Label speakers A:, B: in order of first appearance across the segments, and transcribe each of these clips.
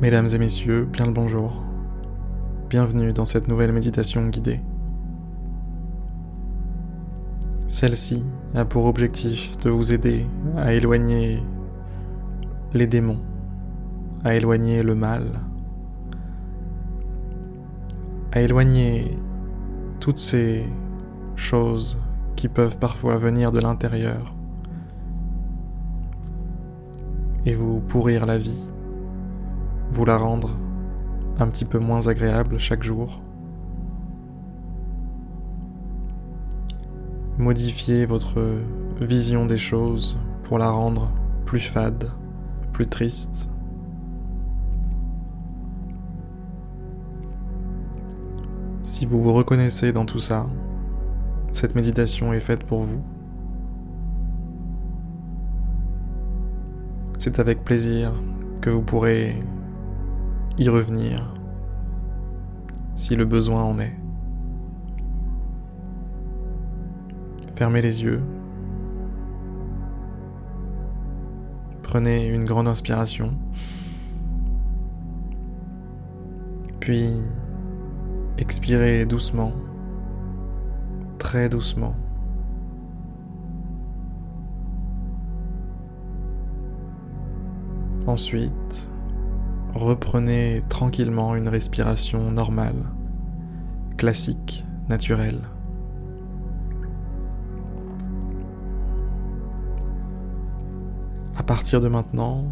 A: Mesdames et messieurs, bien le bonjour. Bienvenue dans cette nouvelle méditation guidée. Celle-ci a pour objectif de vous aider à éloigner les démons, à éloigner le mal, à éloigner toutes ces choses qui peuvent parfois venir de l'intérieur et vous pourrir la vie vous la rendre un petit peu moins agréable chaque jour. Modifier votre vision des choses pour la rendre plus fade, plus triste. Si vous vous reconnaissez dans tout ça, cette méditation est faite pour vous. C'est avec plaisir que vous pourrez y revenir si le besoin en est. Fermez les yeux. Prenez une grande inspiration. Puis expirez doucement, très doucement. Ensuite, reprenez tranquillement une respiration normale, classique, naturelle. À partir de maintenant,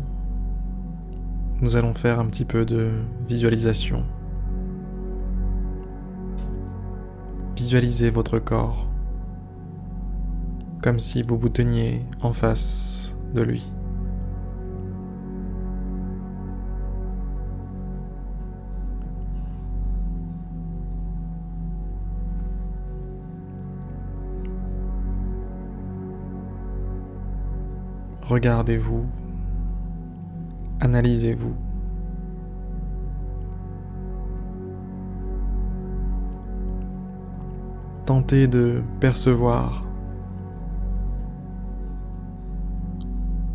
A: nous allons faire un petit peu de visualisation. Visualisez votre corps comme si vous vous teniez en face de lui. Regardez-vous, analysez-vous. Tentez de percevoir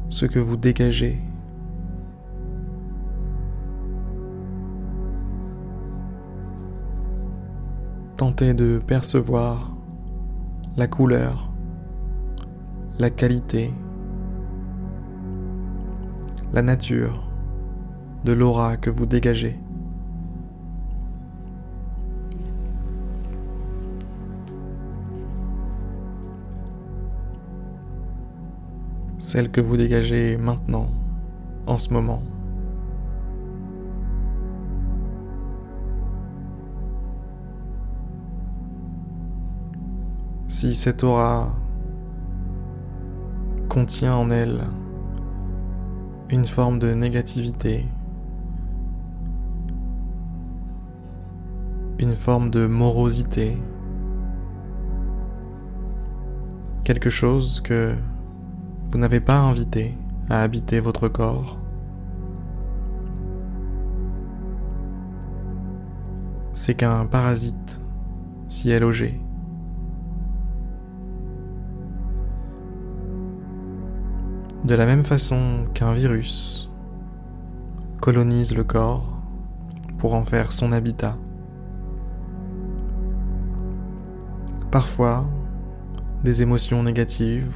A: ce que vous dégagez. Tentez de percevoir la couleur, la qualité, la nature de l'aura que vous dégagez. Celle que vous dégagez maintenant, en ce moment. Si cette aura contient en elle une forme de négativité, une forme de morosité, quelque chose que vous n'avez pas invité à habiter votre corps. C'est qu'un parasite s'y est logé. De la même façon qu'un virus colonise le corps pour en faire son habitat. Parfois, des émotions négatives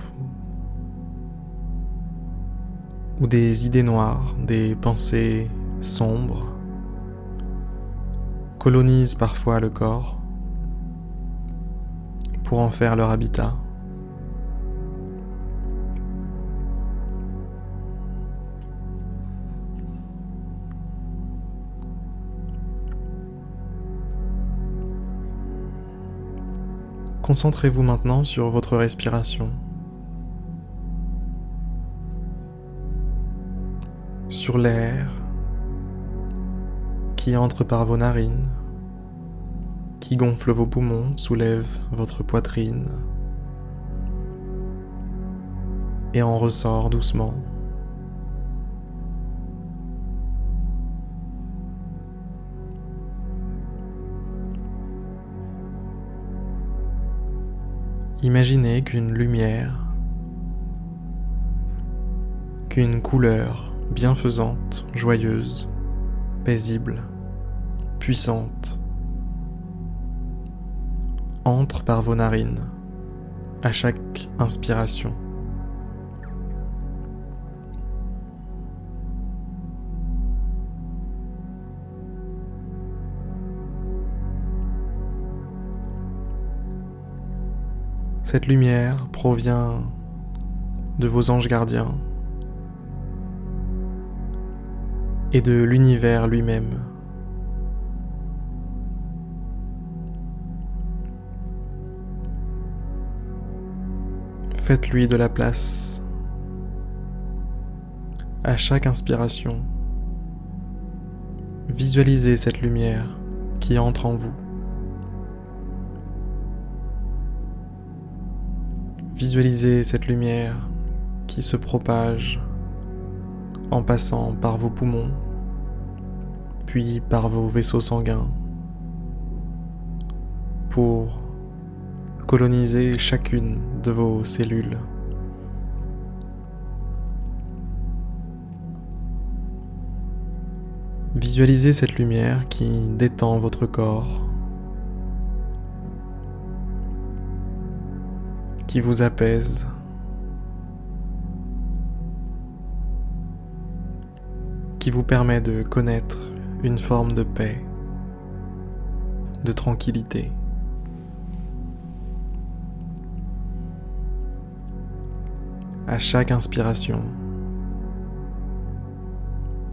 A: ou des idées noires, des pensées sombres colonisent parfois le corps pour en faire leur habitat. Concentrez-vous maintenant sur votre respiration. Sur l'air qui entre par vos narines, qui gonfle vos poumons, soulève votre poitrine et en ressort doucement. Imaginez qu'une lumière, qu'une couleur bienfaisante, joyeuse, paisible, puissante, entre par vos narines à chaque inspiration. Cette lumière provient de vos anges gardiens et de l'univers lui-même. Faites-lui de la place. À chaque inspiration, visualisez cette lumière qui entre en vous. Visualisez cette lumière qui se propage en passant par vos poumons, puis par vos vaisseaux sanguins, pour coloniser chacune de vos cellules. Visualisez cette lumière qui détend votre corps, qui vous apaise, qui vous permet de connaître une forme de paix, de tranquillité. à chaque inspiration,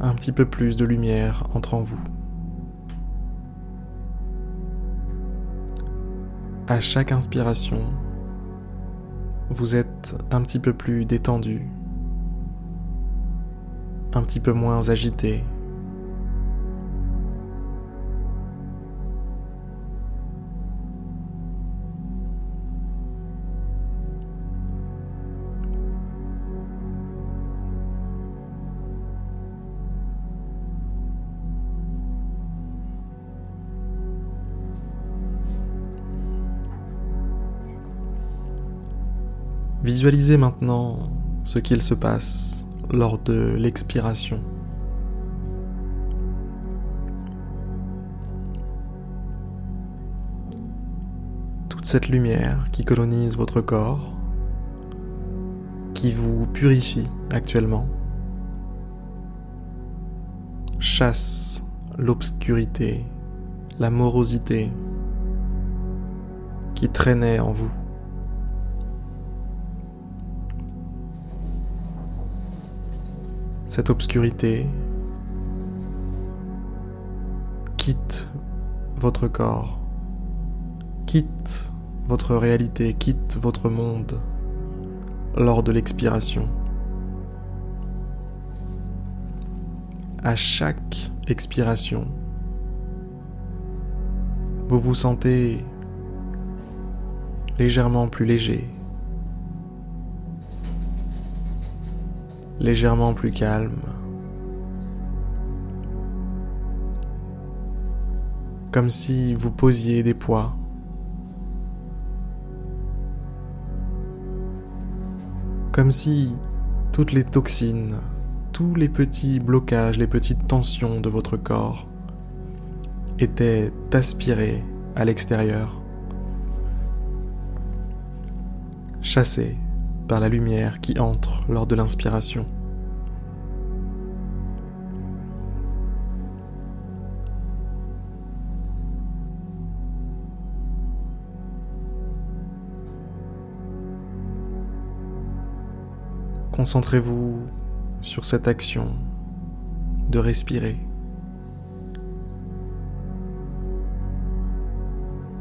A: un petit peu plus de lumière entre en vous. À chaque inspiration, vous êtes un petit peu plus détendu, un petit peu moins agité. Visualisez maintenant ce qu'il se passe lors de l'expiration. Toute cette lumière qui colonise votre corps, qui vous purifie actuellement, chasse l'obscurité, la morosité qui traînait en vous. Cette obscurité quitte votre corps, quitte votre réalité, quitte votre monde lors de l'expiration. À chaque expiration, vous vous sentez légèrement plus léger, légèrement plus calme. Comme si vous posiez des poids. Comme si toutes les toxines, tous les petits blocages, les petites tensions de votre corps étaient aspirés à l'extérieur, chassés par la lumière qui entre lors de l'inspiration. Concentrez-vous sur cette action de respirer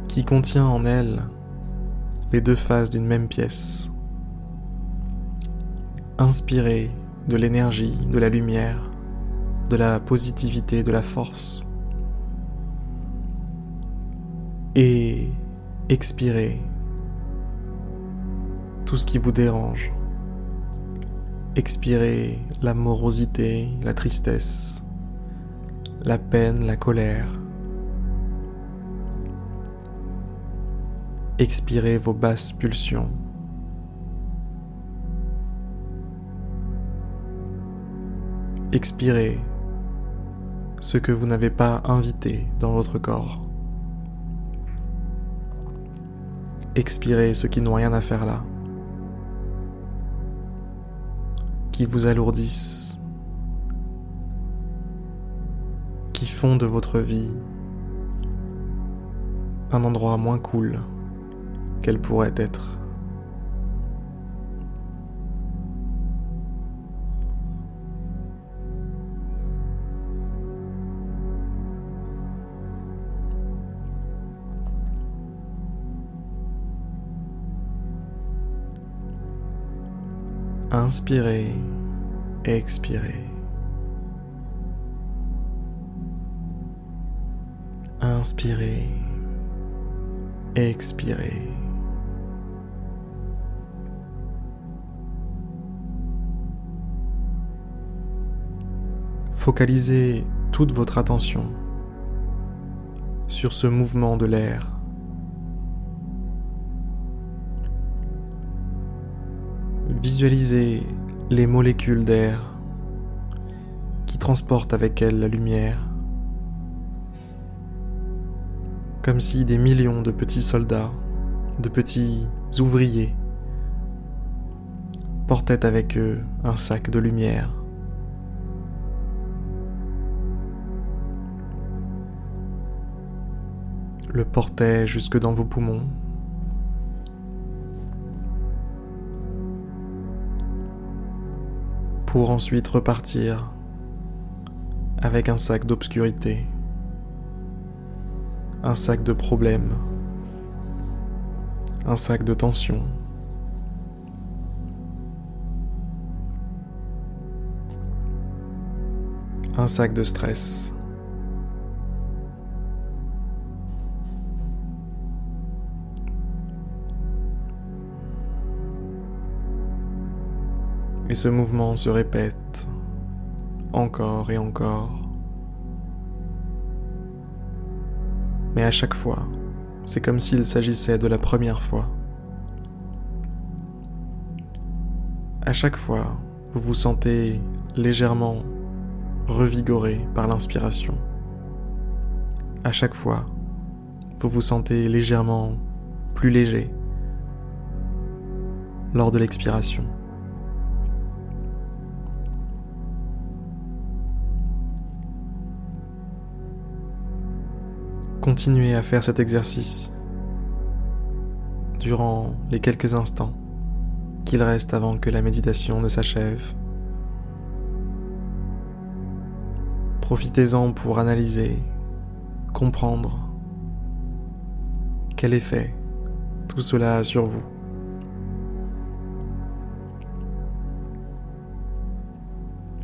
A: qui contient en elle les deux faces d'une même pièce. Inspirez de l'énergie, de la lumière, de la positivité, de la force. Et expirez tout ce qui vous dérange. Expirez la morosité, la tristesse, la peine, la colère. Expirez vos basses pulsions. Expirez ce que vous n'avez pas invité dans votre corps. Expirez ceux qui n'ont rien à faire là, qui vous alourdissent, qui font de votre vie un endroit moins cool qu'elle pourrait être. Inspirez, expirez. Inspirez, expirez. Focalisez toute votre attention sur ce mouvement de l'air Visualisez les molécules d'air qui transportent avec elles la lumière, comme si des millions de petits soldats, de petits ouvriers, portaient avec eux un sac de lumière. le portaient jusque dans vos poumons, pour ensuite repartir avec un sac d'obscurité, un sac de problèmes, un sac de tension. Un sac de stress. Et ce mouvement se répète encore et encore. Mais à chaque fois, c'est comme s'il s'agissait de la première fois. À chaque fois, vous vous sentez légèrement revigoré par l'inspiration. À chaque fois, vous vous sentez légèrement plus léger lors de l'expiration. Continuez à faire cet exercice durant les quelques instants qu'il reste avant que la méditation ne s'achève. Profitez-en pour analyser, comprendre quel effet tout cela a sur vous.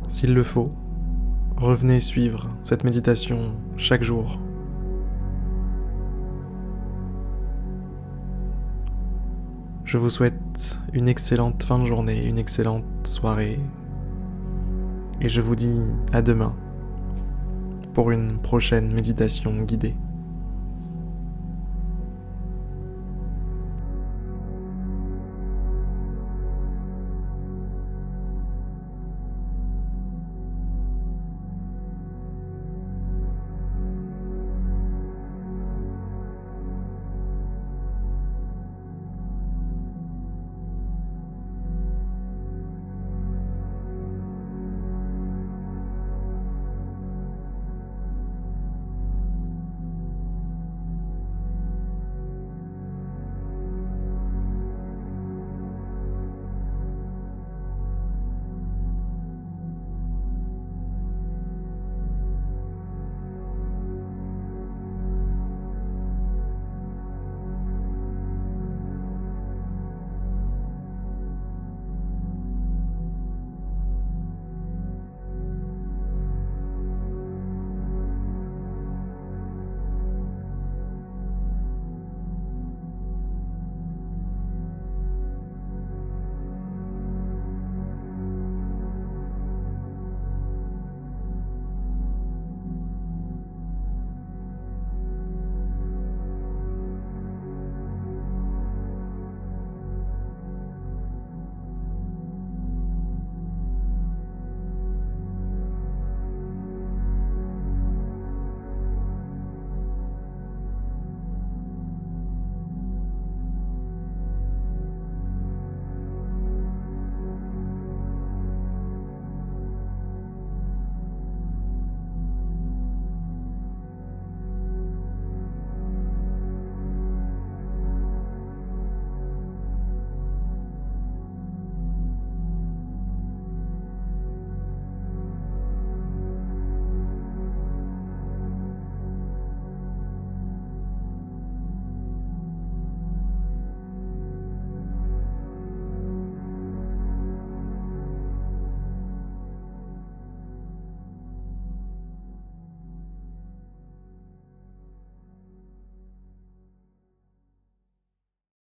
A: S'il le faut, revenez suivre cette méditation chaque jour. Je vous souhaite une excellente fin de journée, une excellente soirée. Et je vous dis à demain pour une prochaine méditation guidée.